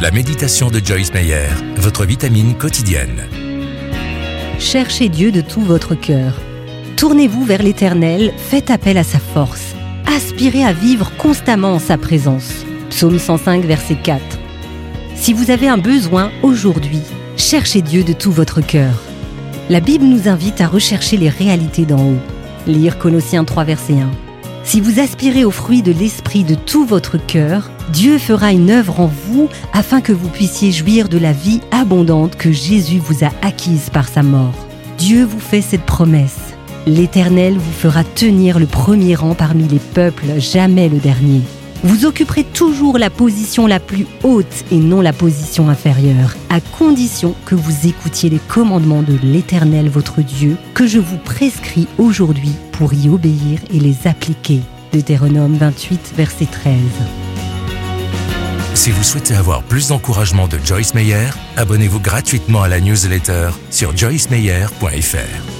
La méditation de Joyce Meyer, votre vitamine quotidienne. Cherchez Dieu de tout votre cœur. Tournez-vous vers l'Éternel, faites appel à sa force. Aspirez à vivre constamment en sa présence. Psaume 105, verset 4. Si vous avez un besoin aujourd'hui, cherchez Dieu de tout votre cœur. La Bible nous invite à rechercher les réalités d'en haut. Lire Colossiens 3, verset 1. Si vous aspirez au fruit de l'Esprit de tout votre cœur, Dieu fera une œuvre en vous afin que vous puissiez jouir de la vie abondante que Jésus vous a acquise par sa mort. Dieu vous fait cette promesse. L'Éternel vous fera tenir le premier rang parmi les peuples, jamais le dernier. Vous occuperez toujours la position la plus haute et non la position inférieure, à condition que vous écoutiez les commandements de l'Éternel votre Dieu que je vous prescris aujourd'hui pour y obéir et les appliquer. Deutéronome 28, verset 13. Si vous souhaitez avoir plus d'encouragement de Joyce Meyer, abonnez-vous gratuitement à la newsletter sur joycemeyer.fr.